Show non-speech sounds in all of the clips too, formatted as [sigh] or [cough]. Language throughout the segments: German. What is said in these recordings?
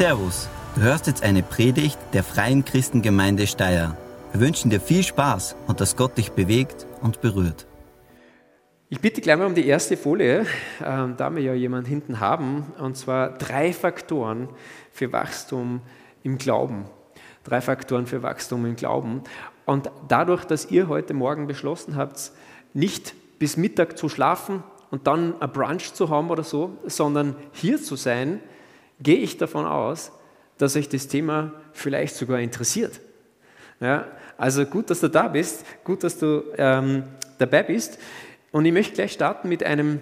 Servus, du hörst jetzt eine Predigt der Freien Christengemeinde Steyr. Wir wünschen dir viel Spaß und dass Gott dich bewegt und berührt. Ich bitte gleich mal um die erste Folie, ähm, da wir ja jemanden hinten haben, und zwar drei Faktoren für Wachstum im Glauben. Drei Faktoren für Wachstum im Glauben. Und dadurch, dass ihr heute Morgen beschlossen habt, nicht bis Mittag zu schlafen und dann ein Brunch zu haben oder so, sondern hier zu sein, gehe ich davon aus, dass euch das Thema vielleicht sogar interessiert. Ja, also gut, dass du da bist, gut, dass du ähm, dabei bist. Und ich möchte gleich starten mit einem,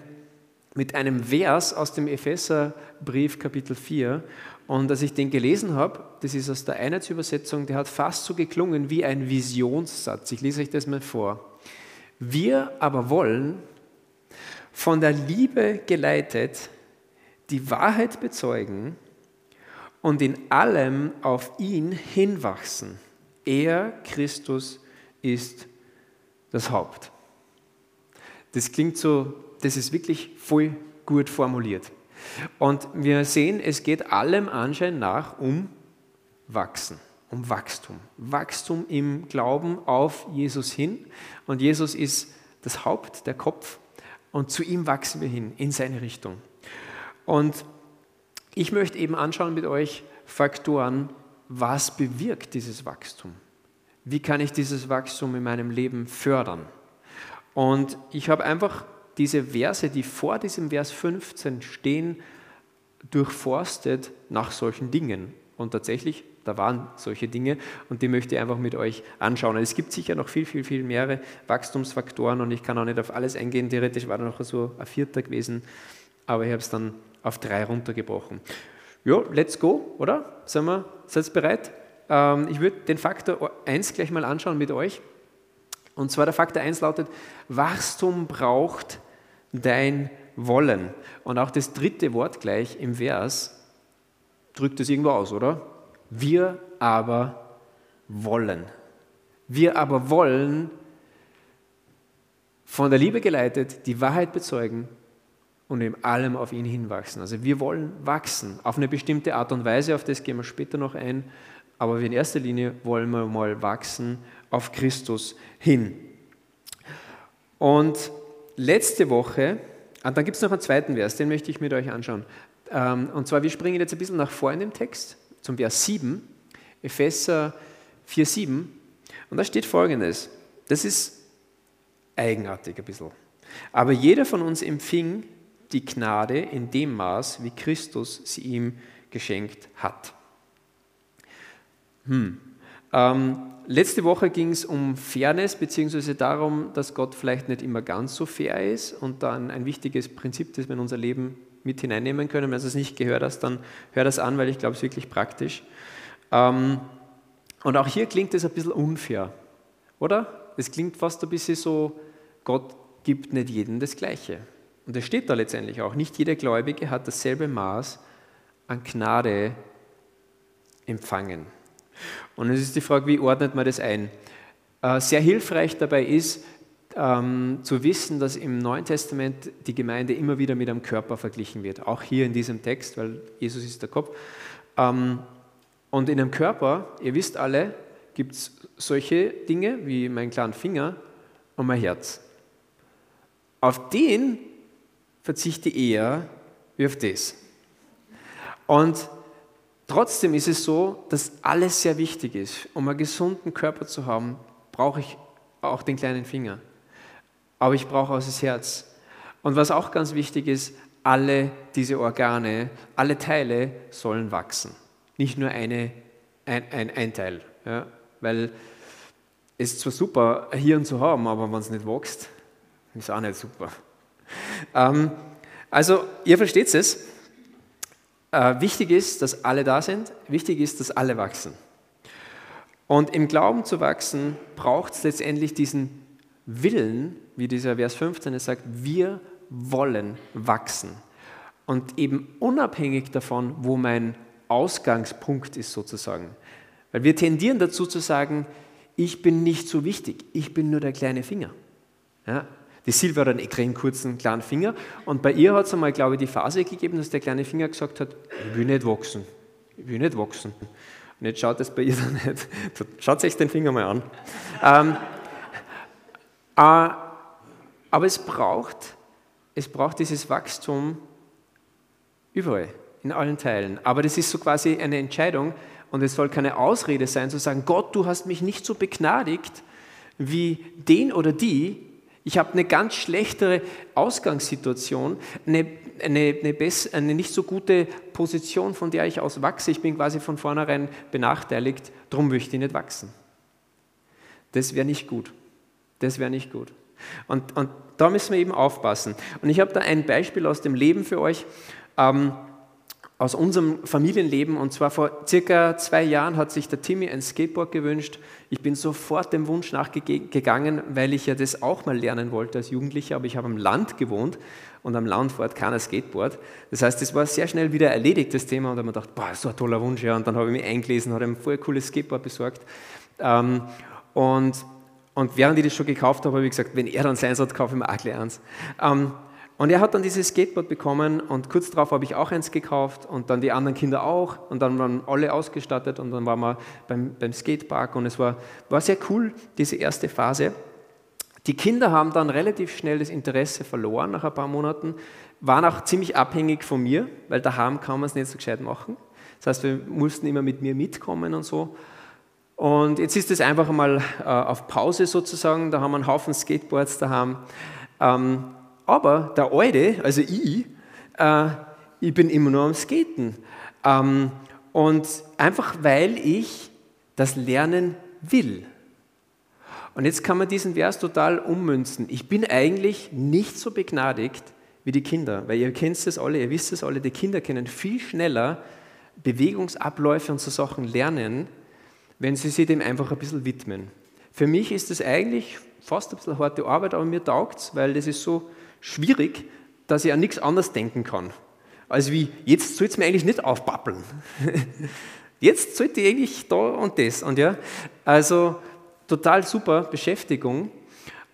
mit einem Vers aus dem Epheserbrief Kapitel 4. Und als ich den gelesen habe, das ist aus der Einheitsübersetzung, der hat fast so geklungen wie ein Visionssatz. Ich lese euch das mal vor. Wir aber wollen, von der Liebe geleitet, die Wahrheit bezeugen und in allem auf ihn hinwachsen. Er, Christus, ist das Haupt. Das klingt so, das ist wirklich voll gut formuliert. Und wir sehen, es geht allem Anschein nach um Wachsen, um Wachstum. Wachstum im Glauben auf Jesus hin. Und Jesus ist das Haupt, der Kopf. Und zu ihm wachsen wir hin, in seine Richtung. Und ich möchte eben anschauen mit euch Faktoren, was bewirkt dieses Wachstum? Wie kann ich dieses Wachstum in meinem Leben fördern? Und ich habe einfach diese Verse, die vor diesem Vers 15 stehen, durchforstet nach solchen Dingen. Und tatsächlich, da waren solche Dinge und die möchte ich einfach mit euch anschauen. Es gibt sicher noch viel, viel, viel mehrere Wachstumsfaktoren und ich kann auch nicht auf alles eingehen. Theoretisch war da noch so ein vierter gewesen, aber ich habe es dann auf drei runtergebrochen. Ja, let's go, oder? Sind wir, seid ihr bereit? Ähm, ich würde den Faktor 1 gleich mal anschauen mit euch. Und zwar der Faktor 1 lautet, Wachstum braucht dein Wollen. Und auch das dritte Wort gleich im Vers drückt es irgendwo aus, oder? Wir aber wollen. Wir aber wollen von der Liebe geleitet die Wahrheit bezeugen und in allem auf ihn hinwachsen. Also wir wollen wachsen auf eine bestimmte Art und Weise, auf das gehen wir später noch ein, aber in erster Linie wollen wir mal wachsen auf Christus hin. Und letzte Woche, und dann gibt es noch einen zweiten Vers, den möchte ich mit euch anschauen. Ähm, und zwar, wir springen jetzt ein bisschen nach vorne im Text, zum Vers 7, Epheser 4, 7. Und da steht folgendes, das ist eigenartig ein bisschen. Aber jeder von uns empfing die Gnade in dem Maß, wie Christus sie ihm geschenkt hat. Hm. Ähm, letzte Woche ging es um Fairness, beziehungsweise darum, dass Gott vielleicht nicht immer ganz so fair ist und dann ein wichtiges Prinzip, das wir in unser Leben mit hineinnehmen können. Wenn du es nicht gehört hast, dann hör das an, weil ich glaube, es ist wirklich praktisch. Ähm, und auch hier klingt es ein bisschen unfair, oder? Es klingt fast ein bisschen so, Gott gibt nicht jedem das Gleiche. Und es steht da letztendlich auch, nicht jeder Gläubige hat dasselbe Maß an Gnade empfangen. Und es ist die Frage, wie ordnet man das ein? Äh, sehr hilfreich dabei ist, ähm, zu wissen, dass im Neuen Testament die Gemeinde immer wieder mit einem Körper verglichen wird. Auch hier in diesem Text, weil Jesus ist der Kopf. Ähm, und in einem Körper, ihr wisst alle, gibt es solche Dinge wie mein kleinen Finger und mein Herz. Auf den verzichte eher auf das. Und trotzdem ist es so, dass alles sehr wichtig ist. Um einen gesunden Körper zu haben, brauche ich auch den kleinen Finger. Aber ich brauche auch das Herz. Und was auch ganz wichtig ist, alle diese Organe, alle Teile sollen wachsen. Nicht nur eine, ein, ein, ein Teil. Ja? Weil es ist zwar super, ein Hirn zu haben, aber wenn es nicht wächst, ist auch nicht super. Ähm, also, ihr versteht es. Äh, wichtig ist, dass alle da sind. Wichtig ist, dass alle wachsen. Und im Glauben zu wachsen, braucht es letztendlich diesen Willen, wie dieser Vers 15 es sagt, wir wollen wachsen. Und eben unabhängig davon, wo mein Ausgangspunkt ist sozusagen. Weil wir tendieren dazu zu sagen, ich bin nicht so wichtig, ich bin nur der kleine Finger. Ja, die Silvia hat einen extrem kurzen kleinen Finger und bei ihr hat es einmal, glaube ich, die Phase gegeben, dass der kleine Finger gesagt hat, ich will nicht wachsen. ich will nicht wachsen. Und jetzt schaut das bei ihr [laughs] dann nicht. Schaut euch den Finger mal an. ähm, äh, aber es braucht, es braucht dieses Wachstum überall, in allen Teilen. Aber das ist so quasi eine Entscheidung und es soll keine Ausrede sein, zu sagen, Gott, du hast mich nicht so begnadigt wie den oder die. Ich habe eine ganz schlechtere Ausgangssituation, eine, eine, eine, bess, eine nicht so gute Position, von der ich aus wachse. Ich bin quasi von vornherein benachteiligt, darum möchte ich nicht wachsen. Das wäre nicht gut. Das wäre nicht gut. Und, und da müssen wir eben aufpassen. Und ich habe da ein Beispiel aus dem Leben für euch, ähm, aus unserem Familienleben. Und zwar vor circa zwei Jahren hat sich der Timmy ein Skateboard gewünscht. Ich bin sofort dem Wunsch nachgegangen, weil ich ja das auch mal lernen wollte als Jugendlicher. Aber ich habe am Land gewohnt und am Land fährt keiner Skateboard. Das heißt, es war sehr schnell wieder erledigt, das Thema. Und da habe ich gedacht, boah, so ein toller Wunsch. Ja. Und dann habe ich mich eingelesen, habe ein voll cooles Skateboard besorgt. Ähm, und und während ich das schon gekauft habe, habe ich gesagt, wenn er dann seins hat, kaufe ich mir auch gleich eins. Und er hat dann dieses Skateboard bekommen und kurz darauf habe ich auch eins gekauft und dann die anderen Kinder auch und dann waren alle ausgestattet und dann waren wir beim, beim Skatepark und es war, war sehr cool, diese erste Phase. Die Kinder haben dann relativ schnell das Interesse verloren nach ein paar Monaten, waren auch ziemlich abhängig von mir, weil daheim kann man es nicht so gescheit machen. Das heißt, wir mussten immer mit mir mitkommen und so. Und jetzt ist es einfach mal äh, auf Pause sozusagen, da haben wir einen Haufen Skateboards daheim. Ähm, aber der Alte, also ich, äh, ich bin immer nur am Skaten. Ähm, und einfach weil ich das lernen will. Und jetzt kann man diesen Vers total ummünzen. Ich bin eigentlich nicht so begnadigt wie die Kinder, weil ihr kennt es alle, ihr wisst es alle, die Kinder können viel schneller Bewegungsabläufe und so Sachen lernen, wenn Sie sich dem einfach ein bisschen widmen. Für mich ist das eigentlich fast ein bisschen harte Arbeit, aber mir taugt es, weil das ist so schwierig, dass ich an nichts anderes denken kann. Also wie, jetzt soll es mir eigentlich nicht aufpappeln. [laughs] Jetzt sollte ich eigentlich da und das. Und ja, also total super Beschäftigung.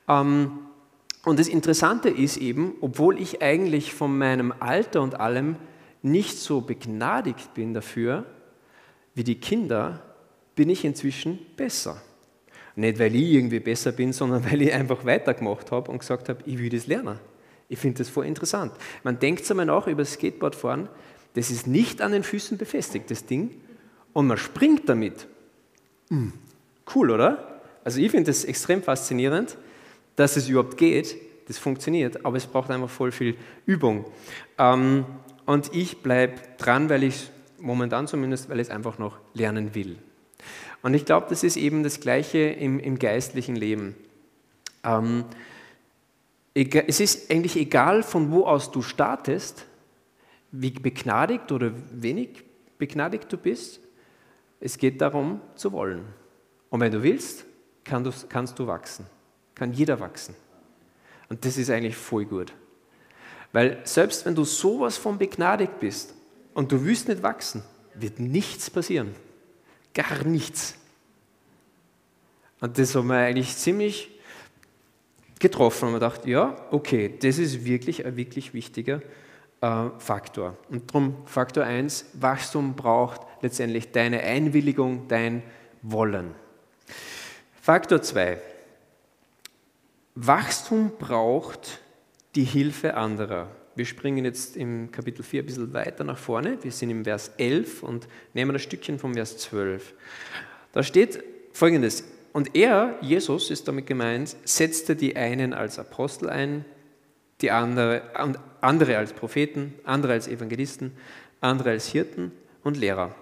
Ähm, und das Interessante ist eben, obwohl ich eigentlich von meinem Alter und allem nicht so begnadigt bin dafür, wie die Kinder, bin ich inzwischen besser. Nicht, weil ich irgendwie besser bin, sondern [laughs] weil ich einfach weitergemacht habe und gesagt habe, ich will das lernen. Ich finde das voll interessant. Man denkt einmal nach über das Skateboardfahren, das ist nicht an den Füßen befestigt, das Ding, und man springt damit. Hm, cool, oder? Also ich finde das extrem faszinierend, dass es überhaupt geht, das funktioniert, aber es braucht einfach voll viel Übung. Ähm, und ich bleibe dran, weil ich momentan zumindest, weil ich es einfach noch lernen will. Und ich glaube, das ist eben das Gleiche im, im geistlichen Leben. Ähm, es ist eigentlich egal, von wo aus du startest, wie begnadigt oder wenig begnadigt du bist. Es geht darum, zu wollen. Und wenn du willst, kann du, kannst du wachsen. Kann jeder wachsen. Und das ist eigentlich voll gut. Weil selbst wenn du sowas von begnadigt bist und du willst nicht wachsen, wird nichts passieren. Gar nichts. Und das hat mir eigentlich ziemlich getroffen und man dachte, ja, okay, das ist wirklich ein wirklich wichtiger äh, Faktor. Und darum Faktor 1, Wachstum braucht letztendlich deine Einwilligung, dein Wollen. Faktor 2, Wachstum braucht die Hilfe anderer. Wir springen jetzt im Kapitel 4 ein bisschen weiter nach vorne. Wir sind im Vers 11 und nehmen ein Stückchen vom Vers 12. Da steht folgendes: Und er, Jesus ist damit gemeint, setzte die einen als Apostel ein, die andere, andere als Propheten, andere als Evangelisten, andere als Hirten und Lehrer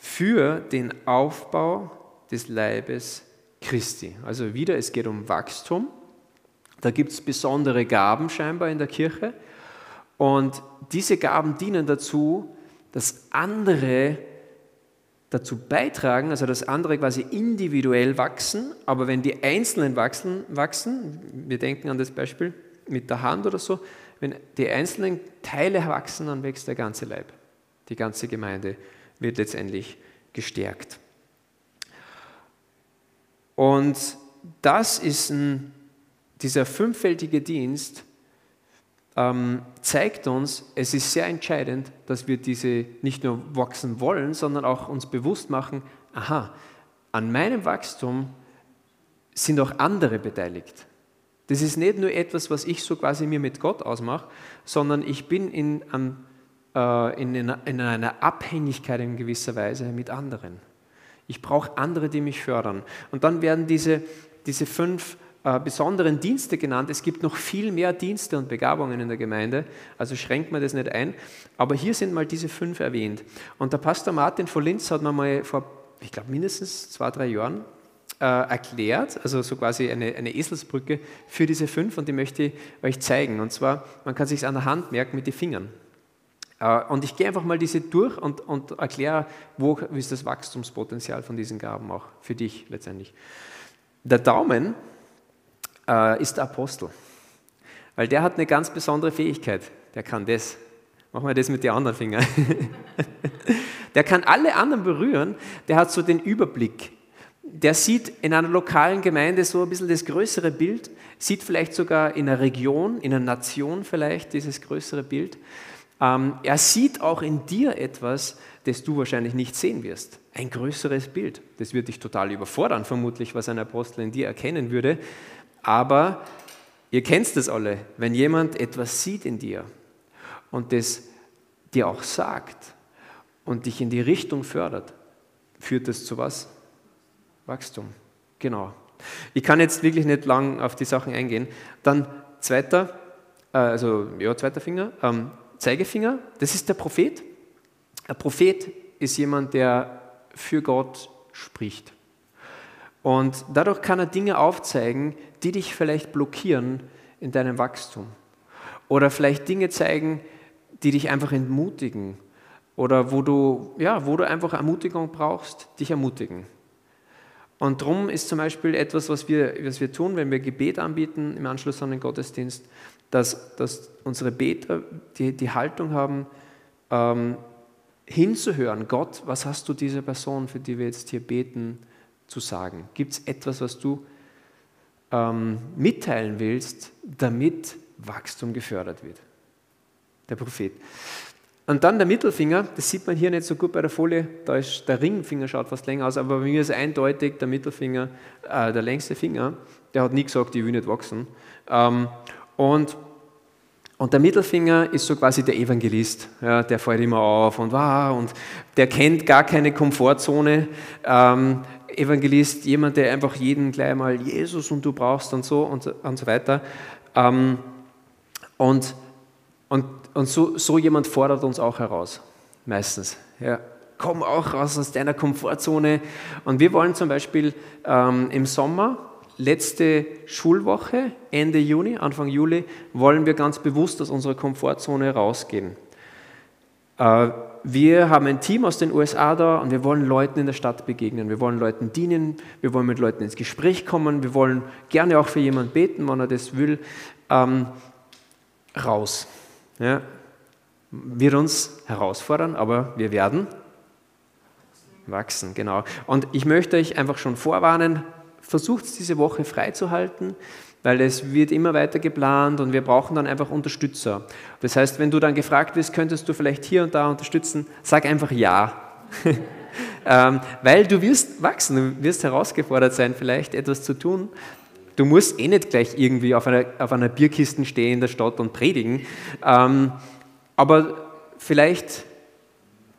für den Aufbau des Leibes Christi. Also wieder, es geht um Wachstum. Da gibt es besondere Gaben scheinbar in der Kirche. Und diese Gaben dienen dazu, dass andere dazu beitragen, also dass andere quasi individuell wachsen, aber wenn die Einzelnen wachsen, wachsen, wir denken an das Beispiel mit der Hand oder so, wenn die einzelnen Teile wachsen, dann wächst der ganze Leib. Die ganze Gemeinde wird letztendlich gestärkt. Und das ist ein, dieser fünffältige Dienst, zeigt uns, es ist sehr entscheidend, dass wir diese nicht nur wachsen wollen, sondern auch uns bewusst machen, aha, an meinem Wachstum sind auch andere beteiligt. Das ist nicht nur etwas, was ich so quasi mir mit Gott ausmache, sondern ich bin in, an, äh, in, in einer Abhängigkeit in gewisser Weise mit anderen. Ich brauche andere, die mich fördern. Und dann werden diese, diese fünf äh, besonderen Dienste genannt. Es gibt noch viel mehr Dienste und Begabungen in der Gemeinde, also schränkt man das nicht ein. Aber hier sind mal diese fünf erwähnt. Und der Pastor Martin von Linz hat mir mal vor, ich glaube, mindestens zwei, drei Jahren äh, erklärt, also so quasi eine, eine Eselsbrücke für diese fünf und die möchte ich euch zeigen. Und zwar, man kann sich an der Hand merken mit den Fingern. Äh, und ich gehe einfach mal diese durch und, und erkläre, wo ist das Wachstumspotenzial von diesen Gaben auch für dich letztendlich. Der Daumen äh, ist der Apostel, weil der hat eine ganz besondere Fähigkeit. Der kann das. Machen wir das mit den anderen Fingern. [laughs] der kann alle anderen berühren. Der hat so den Überblick. Der sieht in einer lokalen Gemeinde so ein bisschen das größere Bild, sieht vielleicht sogar in einer Region, in einer Nation vielleicht dieses größere Bild. Ähm, er sieht auch in dir etwas, das du wahrscheinlich nicht sehen wirst. Ein größeres Bild. Das wird dich total überfordern, vermutlich, was ein Apostel in dir erkennen würde. Aber ihr kennt das alle, wenn jemand etwas sieht in dir und das dir auch sagt und dich in die Richtung fördert, führt das zu was? Wachstum. Genau. Ich kann jetzt wirklich nicht lang auf die Sachen eingehen. Dann zweiter, äh, also ja, zweiter Finger, ähm, Zeigefinger, das ist der Prophet. Ein Prophet ist jemand, der für Gott spricht. Und dadurch kann er Dinge aufzeigen, die dich vielleicht blockieren in deinem Wachstum. Oder vielleicht Dinge zeigen, die dich einfach entmutigen. Oder wo du, ja, wo du einfach Ermutigung brauchst, dich ermutigen. Und darum ist zum Beispiel etwas, was wir, was wir tun, wenn wir Gebet anbieten im Anschluss an den Gottesdienst, dass, dass unsere Beter die, die Haltung haben, ähm, hinzuhören, Gott, was hast du dieser Person, für die wir jetzt hier beten, zu sagen? Gibt es etwas, was du ähm, mitteilen willst, damit Wachstum gefördert wird? Der Prophet. Und dann der Mittelfinger, das sieht man hier nicht so gut bei der Folie, da ist der Ringfinger schaut fast länger aus, aber bei mir ist eindeutig der Mittelfinger äh, der längste Finger. Der hat nie gesagt, ich will nicht wachsen. Ähm, und, und der Mittelfinger ist so quasi der Evangelist, ja, der fällt immer auf und wow, und der kennt gar keine Komfortzone. Ähm, Evangelist, jemand, der einfach jeden gleich mal Jesus und du brauchst und so und, und so weiter. Ähm, und und, und so, so jemand fordert uns auch heraus, meistens. Ja, komm auch raus aus deiner Komfortzone. Und wir wollen zum Beispiel ähm, im Sommer letzte Schulwoche, Ende Juni, Anfang Juli, wollen wir ganz bewusst aus unserer Komfortzone rausgehen. Äh, wir haben ein Team aus den USA da und wir wollen Leuten in der Stadt begegnen. Wir wollen Leuten dienen, wir wollen mit Leuten ins Gespräch kommen, wir wollen gerne auch für jemanden beten, wenn er das will. Ähm, raus. Ja, wird uns herausfordern, aber wir werden wachsen, genau. Und ich möchte euch einfach schon vorwarnen, versucht es diese Woche freizuhalten, weil es wird immer weiter geplant und wir brauchen dann einfach Unterstützer. Das heißt, wenn du dann gefragt wirst, könntest du vielleicht hier und da unterstützen, sag einfach ja. [laughs] ähm, weil du wirst wachsen, du wirst herausgefordert sein, vielleicht etwas zu tun. Du musst eh nicht gleich irgendwie auf einer, auf einer Bierkiste stehen in der Stadt und predigen, ähm, aber vielleicht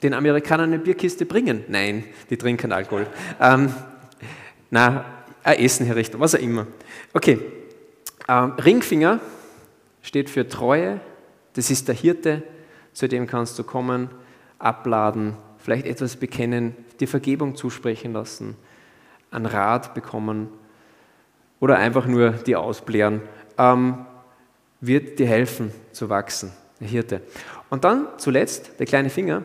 den Amerikanern eine Bierkiste bringen. Nein, die trinken Alkohol. Ähm, na, ein Essen herrichten, was auch immer. Okay, ähm, Ringfinger steht für Treue. Das ist der Hirte, zu dem kannst du kommen, abladen, vielleicht etwas bekennen, dir Vergebung zusprechen lassen, einen Rat bekommen oder einfach nur die ausblären, ähm, wird dir helfen zu wachsen, der Hirte. Und dann zuletzt der kleine Finger.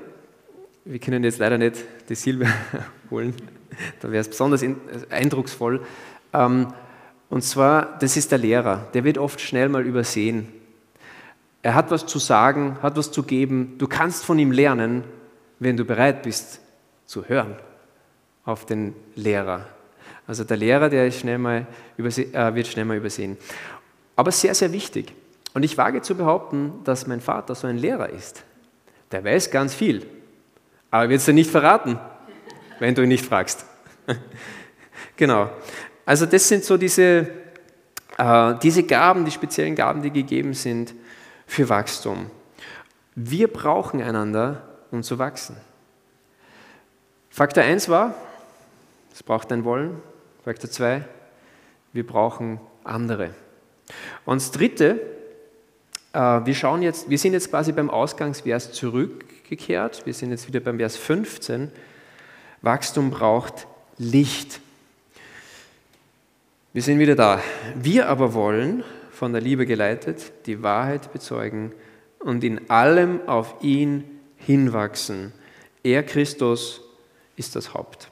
Wir können jetzt leider nicht die Silbe [laughs] holen, da wäre es besonders eindrucksvoll. Ähm, und zwar, das ist der Lehrer, der wird oft schnell mal übersehen. Er hat was zu sagen, hat was zu geben. Du kannst von ihm lernen, wenn du bereit bist zu hören auf den Lehrer. Also der Lehrer, der schnell mal äh, wird schnell mal übersehen. Aber sehr, sehr wichtig. Und ich wage zu behaupten, dass mein Vater so ein Lehrer ist. Der weiß ganz viel, aber wird es dir nicht verraten, wenn du ihn nicht fragst. [laughs] genau. Also das sind so diese, äh, diese Gaben, die speziellen Gaben, die gegeben sind für Wachstum. Wir brauchen einander, um zu wachsen. Faktor 1 war, es braucht ein Wollen. Faktor 2, wir brauchen andere. Und das Dritte, äh, wir, schauen jetzt, wir sind jetzt quasi beim Ausgangsvers zurückgekehrt. Wir sind jetzt wieder beim Vers 15. Wachstum braucht Licht. Wir sind wieder da. Wir aber wollen, von der Liebe geleitet, die Wahrheit bezeugen und in allem auf ihn hinwachsen. Er, Christus, ist das Haupt.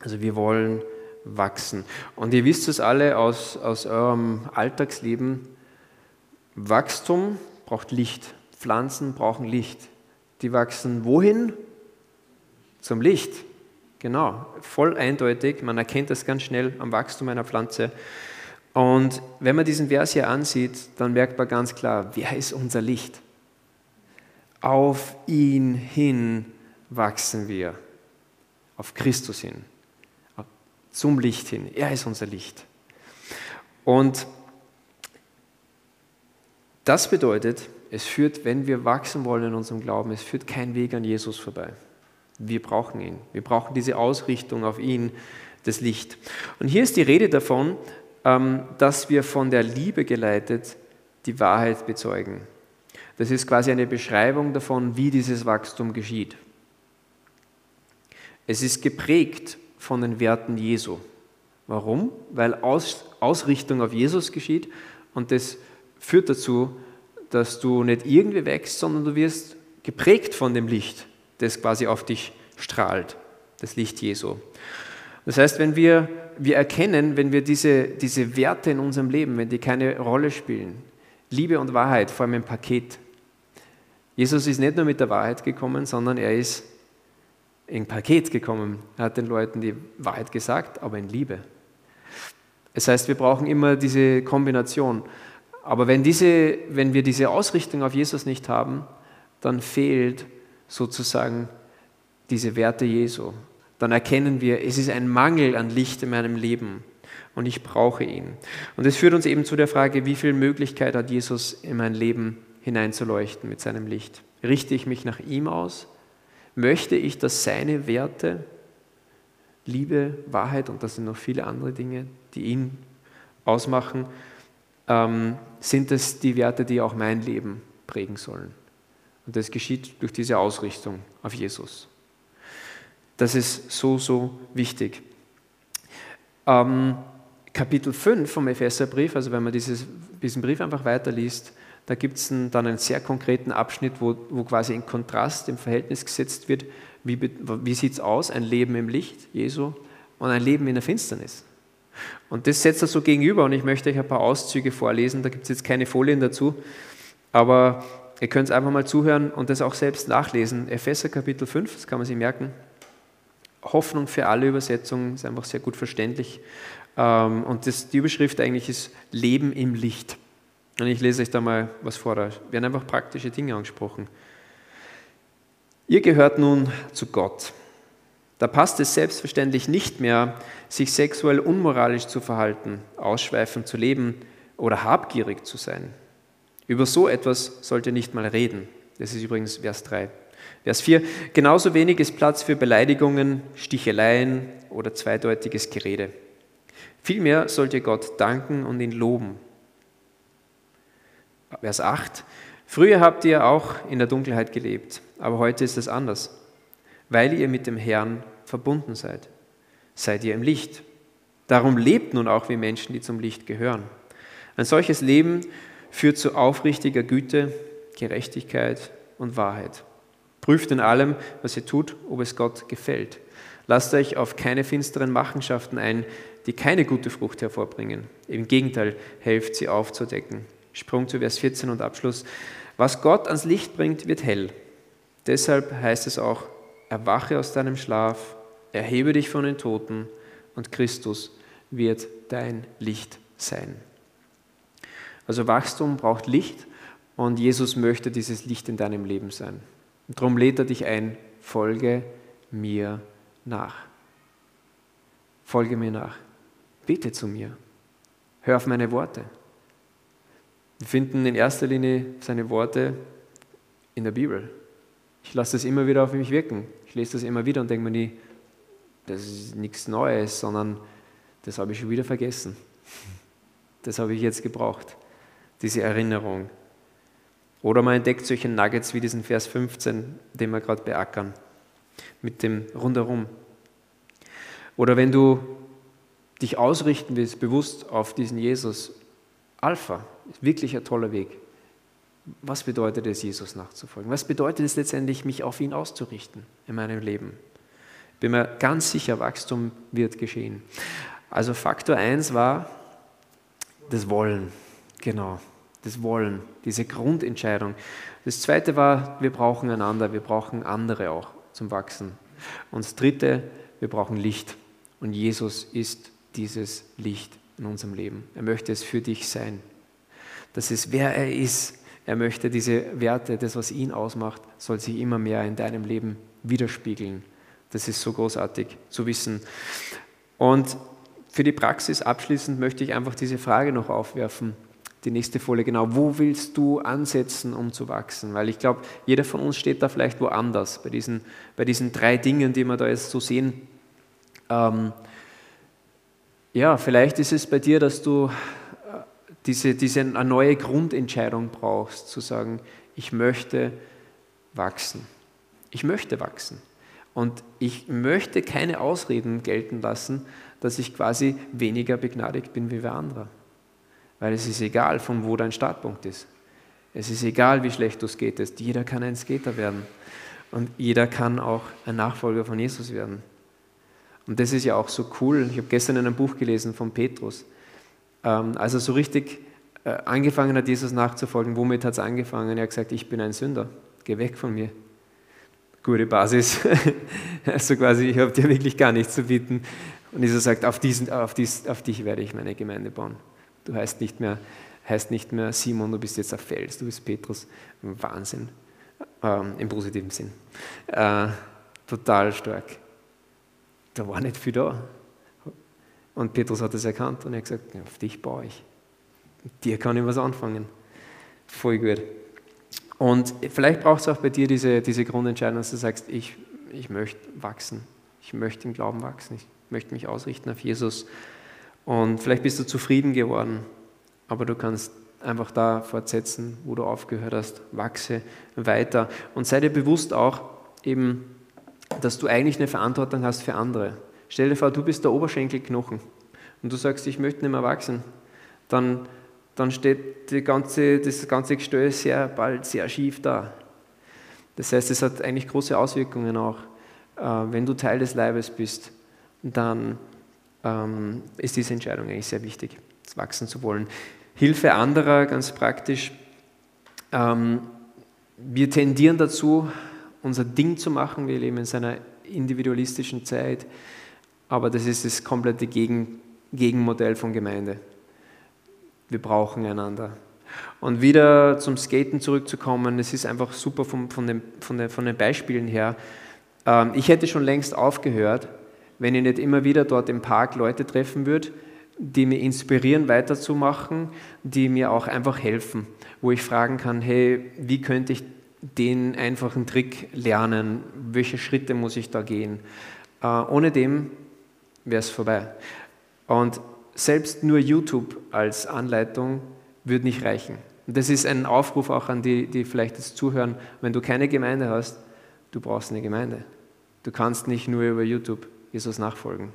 Also wir wollen wachsen. Und ihr wisst es alle aus, aus eurem Alltagsleben, Wachstum braucht Licht. Pflanzen brauchen Licht. Die wachsen wohin? Zum Licht. Genau, voll eindeutig. Man erkennt das ganz schnell am Wachstum einer Pflanze. Und wenn man diesen Vers hier ansieht, dann merkt man ganz klar, wer ist unser Licht? Auf ihn hin wachsen wir. Auf Christus hin zum Licht hin. Er ist unser Licht. Und das bedeutet, es führt, wenn wir wachsen wollen in unserem Glauben, es führt kein Weg an Jesus vorbei. Wir brauchen ihn. Wir brauchen diese Ausrichtung auf ihn, das Licht. Und hier ist die Rede davon, ähm, dass wir von der Liebe geleitet die Wahrheit bezeugen. Das ist quasi eine Beschreibung davon, wie dieses Wachstum geschieht. Es ist geprägt von den Werten Jesu. Warum? Weil Aus, Ausrichtung auf Jesus geschieht und das führt dazu, dass du nicht irgendwie wächst, sondern du wirst geprägt von dem Licht, das quasi auf dich strahlt, das Licht Jesu. Das heißt, wenn wir, wir erkennen, wenn wir diese, diese Werte in unserem Leben, wenn die keine Rolle spielen, Liebe und Wahrheit vor allem im Paket. Jesus ist nicht nur mit der Wahrheit gekommen, sondern er ist in Paket gekommen. Er hat den Leuten die Wahrheit gesagt, aber in Liebe. Das heißt, wir brauchen immer diese Kombination. Aber wenn, diese, wenn wir diese Ausrichtung auf Jesus nicht haben, dann fehlt sozusagen diese Werte Jesu. Dann erkennen wir, es ist ein Mangel an Licht in meinem Leben und ich brauche ihn. Und das führt uns eben zu der Frage, wie viel Möglichkeit hat Jesus in mein Leben hineinzuleuchten mit seinem Licht? Richte ich mich nach ihm aus möchte ich, dass seine Werte, Liebe, Wahrheit, und das sind noch viele andere Dinge, die ihn ausmachen, ähm, sind es die Werte, die auch mein Leben prägen sollen. Und das geschieht durch diese Ausrichtung auf Jesus. Das ist so, so wichtig. Ähm, Kapitel 5 vom Epheserbrief, also wenn man dieses, diesen Brief einfach weiterliest, da gibt es dann einen sehr konkreten Abschnitt, wo, wo quasi in Kontrast im Verhältnis gesetzt wird, wie, wie sieht es aus, ein Leben im Licht Jesu und ein Leben in der Finsternis. Und das setzt er so gegenüber und ich möchte euch ein paar Auszüge vorlesen, da gibt es jetzt keine Folien dazu, aber ihr könnt es einfach mal zuhören und das auch selbst nachlesen. Epheser Kapitel 5, das kann man sich merken. Hoffnung für alle Übersetzungen, ist einfach sehr gut verständlich. Ähm, und das, die Überschrift eigentlich ist Leben im Licht. Und ich lese euch da mal was vor. Da werden einfach praktische Dinge angesprochen. Ihr gehört nun zu Gott. Da passt es selbstverständlich nicht mehr, sich sexuell unmoralisch zu verhalten, ausschweifend zu leben oder habgierig zu sein. Über so etwas sollt ihr nicht mal reden. Das ist übrigens Vers 3. Vers 4. Genauso wenig ist Platz für Beleidigungen, Sticheleien oder zweideutiges Gerede. Vielmehr sollt ihr Gott danken und ihn loben. Vers 8. Früher habt ihr auch in der Dunkelheit gelebt, aber heute ist es anders. Weil ihr mit dem Herrn verbunden seid, seid ihr im Licht. Darum lebt nun auch wie Menschen, die zum Licht gehören. Ein solches Leben führt zu aufrichtiger Güte, Gerechtigkeit und Wahrheit. Prüft in allem, was ihr tut, ob es Gott gefällt. Lasst euch auf keine finsteren Machenschaften ein, die keine gute Frucht hervorbringen. Im Gegenteil, helft sie aufzudecken. Sprung zu Vers 14 und Abschluss. Was Gott ans Licht bringt, wird hell. Deshalb heißt es auch, erwache aus deinem Schlaf, erhebe dich von den Toten und Christus wird dein Licht sein. Also Wachstum braucht Licht und Jesus möchte dieses Licht in deinem Leben sein. Und darum lädt er dich ein, folge mir nach. Folge mir nach. Bete zu mir. Hör auf meine Worte. Wir finden in erster Linie seine Worte in der Bibel. Ich lasse das immer wieder auf mich wirken. Ich lese das immer wieder und denke mir nie, das ist nichts Neues, sondern das habe ich schon wieder vergessen. Das habe ich jetzt gebraucht, diese Erinnerung. Oder man entdeckt solche Nuggets wie diesen Vers 15, den wir gerade beackern, mit dem rundherum. Oder wenn du dich ausrichten willst, bewusst auf diesen Jesus, Alpha, ist wirklich ein toller Weg. Was bedeutet es, Jesus nachzufolgen? Was bedeutet es letztendlich, mich auf ihn auszurichten in meinem Leben? Bin mir ganz sicher, Wachstum wird geschehen. Also Faktor 1 war das Wollen, genau das Wollen, diese Grundentscheidung. Das zweite war, wir brauchen einander, wir brauchen andere auch zum Wachsen. Und das dritte, wir brauchen Licht. Und Jesus ist dieses Licht in unserem Leben. Er möchte es für dich sein. Das ist, wer er ist. Er möchte diese Werte, das, was ihn ausmacht, soll sich immer mehr in deinem Leben widerspiegeln. Das ist so großartig zu wissen. Und für die Praxis abschließend möchte ich einfach diese Frage noch aufwerfen die nächste Folie, genau, wo willst du ansetzen, um zu wachsen? Weil ich glaube, jeder von uns steht da vielleicht woanders, bei diesen, bei diesen drei Dingen, die wir da jetzt so sehen. Ähm, ja, vielleicht ist es bei dir, dass du äh, diese, diese eine neue Grundentscheidung brauchst, zu sagen, ich möchte wachsen. Ich möchte wachsen. Und ich möchte keine Ausreden gelten lassen, dass ich quasi weniger begnadigt bin wie wer andere. Weil es ist egal, von wo dein Startpunkt ist. Es ist egal, wie schlecht du skatest. Jeder kann ein Skater werden. Und jeder kann auch ein Nachfolger von Jesus werden. Und das ist ja auch so cool. Ich habe gestern in einem Buch gelesen von Petrus. Ähm, als er so richtig äh, angefangen hat, Jesus nachzufolgen, womit hat es angefangen? Er hat gesagt, ich bin ein Sünder. Geh weg von mir. Gute Basis. [laughs] also quasi, ich habe dir wirklich gar nichts zu bieten. Und Jesus sagt, auf, diesen, auf, dies, auf dich werde ich meine Gemeinde bauen. Du heißt nicht mehr, heißt nicht mehr Simon, du bist jetzt auf Fels, du bist Petrus. Wahnsinn. Ähm, Im positiven Sinn. Äh, total stark. Da war nicht viel da. Und Petrus hat es erkannt und er hat gesagt, auf dich baue ich. Mit dir kann ich was anfangen. Voll gut. Und vielleicht braucht es auch bei dir diese, diese Grundentscheidung, dass du sagst, ich, ich möchte wachsen. Ich möchte im Glauben wachsen. Ich möchte mich ausrichten auf Jesus. Und vielleicht bist du zufrieden geworden, aber du kannst einfach da fortsetzen, wo du aufgehört hast, wachse weiter. Und sei dir bewusst auch eben, dass du eigentlich eine Verantwortung hast für andere. Stell dir vor, du bist der Oberschenkelknochen und du sagst, ich möchte nicht mehr wachsen. Dann, dann steht die ganze, das ganze Gestell sehr bald sehr schief da. Das heißt, es hat eigentlich große Auswirkungen auch. Äh, wenn du Teil des Leibes bist, dann ähm, ist diese Entscheidung eigentlich sehr wichtig, wachsen zu wollen. Hilfe anderer, ganz praktisch. Ähm, wir tendieren dazu, unser Ding zu machen. Wir leben in einer individualistischen Zeit, aber das ist das komplette Gegen, Gegenmodell von Gemeinde. Wir brauchen einander. Und wieder zum Skaten zurückzukommen, es ist einfach super von, von, den, von, den, von den Beispielen her. Ähm, ich hätte schon längst aufgehört, wenn ich nicht immer wieder dort im Park Leute treffen würde, die mir inspirieren, weiterzumachen, die mir auch einfach helfen, wo ich fragen kann, hey, wie könnte ich den einfachen Trick lernen? Welche Schritte muss ich da gehen? Äh, ohne dem wäre es vorbei. Und selbst nur YouTube als Anleitung würde nicht reichen. Und das ist ein Aufruf auch an die, die vielleicht jetzt zuhören, wenn du keine Gemeinde hast, du brauchst eine Gemeinde. Du kannst nicht nur über YouTube Jesus nachfolgen,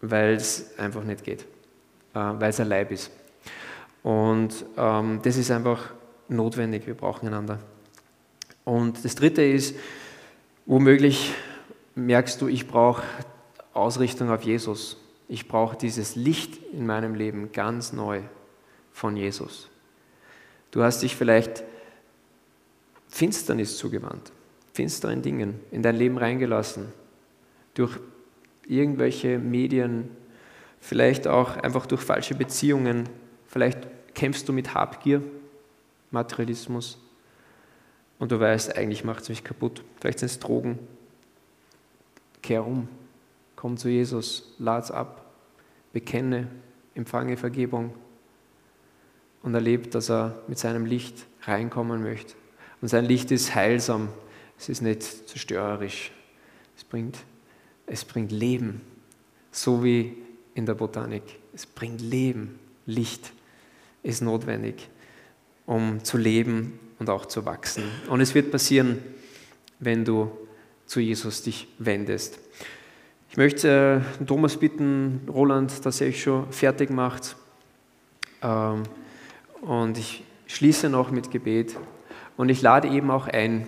weil es einfach nicht geht, äh, weil es ein Leib ist. Und ähm, das ist einfach notwendig, wir brauchen einander. Und das Dritte ist, womöglich merkst du, ich brauche Ausrichtung auf Jesus. Ich brauche dieses Licht in meinem Leben ganz neu von Jesus. Du hast dich vielleicht Finsternis zugewandt, finsteren Dingen in dein Leben reingelassen, durch irgendwelche Medien, vielleicht auch einfach durch falsche Beziehungen, vielleicht kämpfst du mit Habgier, Materialismus. Und du weißt, eigentlich macht es mich kaputt. Vielleicht sind es Drogen. Kehr um, komm zu Jesus, lad's ab, bekenne, empfange Vergebung. Und erlebe, dass er mit seinem Licht reinkommen möchte. Und sein Licht ist heilsam, es ist nicht zerstörerisch, es bringt, es bringt Leben, so wie in der Botanik. Es bringt Leben, Licht ist notwendig, um zu leben und auch zu wachsen. Und es wird passieren, wenn du zu Jesus dich wendest. Ich möchte äh, Thomas bitten, Roland, dass er euch schon fertig macht. Ähm, und ich schließe noch mit Gebet. Und ich lade eben auch ein.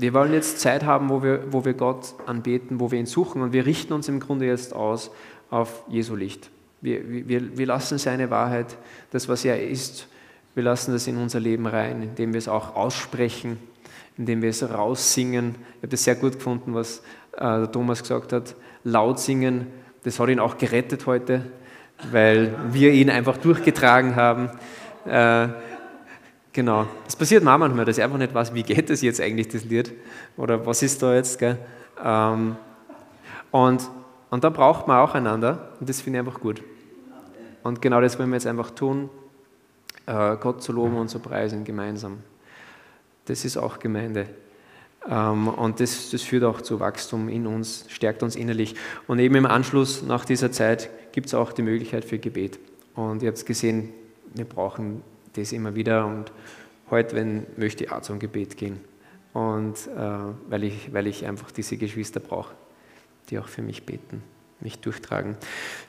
Wir wollen jetzt Zeit haben, wo wir, wo wir Gott anbeten, wo wir ihn suchen. Und wir richten uns im Grunde jetzt aus auf Jesu Licht. Wir, wir, wir lassen seine Wahrheit, das, was er ist, wir lassen das in unser Leben rein, indem wir es auch aussprechen, indem wir es raussingen. Ich habe das sehr gut gefunden, was äh, Thomas gesagt hat. Laut singen, das hat ihn auch gerettet heute, weil wir ihn einfach durchgetragen haben. Äh, genau. Das passiert mir manchmal, dass ich einfach nicht weiß, wie geht das jetzt eigentlich, das Lied? Oder was ist da jetzt? Gell? Ähm, und, und da braucht man auch einander und das finde ich einfach gut. Und genau das wollen wir jetzt einfach tun, äh, Gott zu loben und zu preisen gemeinsam. Das ist auch Gemeinde. Ähm, und das, das führt auch zu Wachstum in uns, stärkt uns innerlich. Und eben im Anschluss nach dieser Zeit gibt es auch die Möglichkeit für Gebet. Und ihr habt gesehen, wir brauchen das immer wieder. Und heute, wenn möchte ich auch zum Gebet gehen. Und äh, weil, ich, weil ich einfach diese Geschwister brauche, die auch für mich beten mich durchtragen.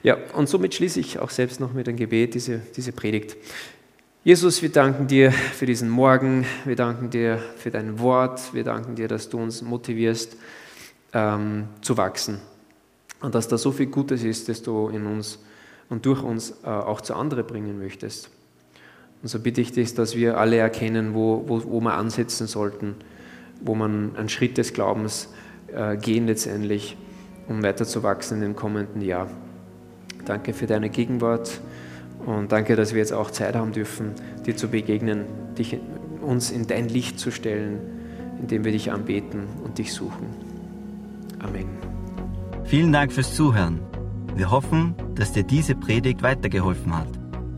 Ja, und somit schließe ich auch selbst noch mit einem Gebet diese, diese Predigt. Jesus, wir danken dir für diesen Morgen, wir danken dir für dein Wort, wir danken dir, dass du uns motivierst ähm, zu wachsen und dass da so viel Gutes ist, das du in uns und durch uns äh, auch zu anderen bringen möchtest. Und so bitte ich dich, dass wir alle erkennen, wo, wo, wo wir ansetzen sollten, wo man einen Schritt des Glaubens äh, gehen letztendlich um weiter zu wachsen in dem kommenden Jahr. Danke für deine Gegenwart und danke, dass wir jetzt auch Zeit haben dürfen, dir zu begegnen, dich, uns in dein Licht zu stellen, indem wir dich anbeten und dich suchen. Amen. Vielen Dank fürs Zuhören. Wir hoffen, dass dir diese Predigt weitergeholfen hat.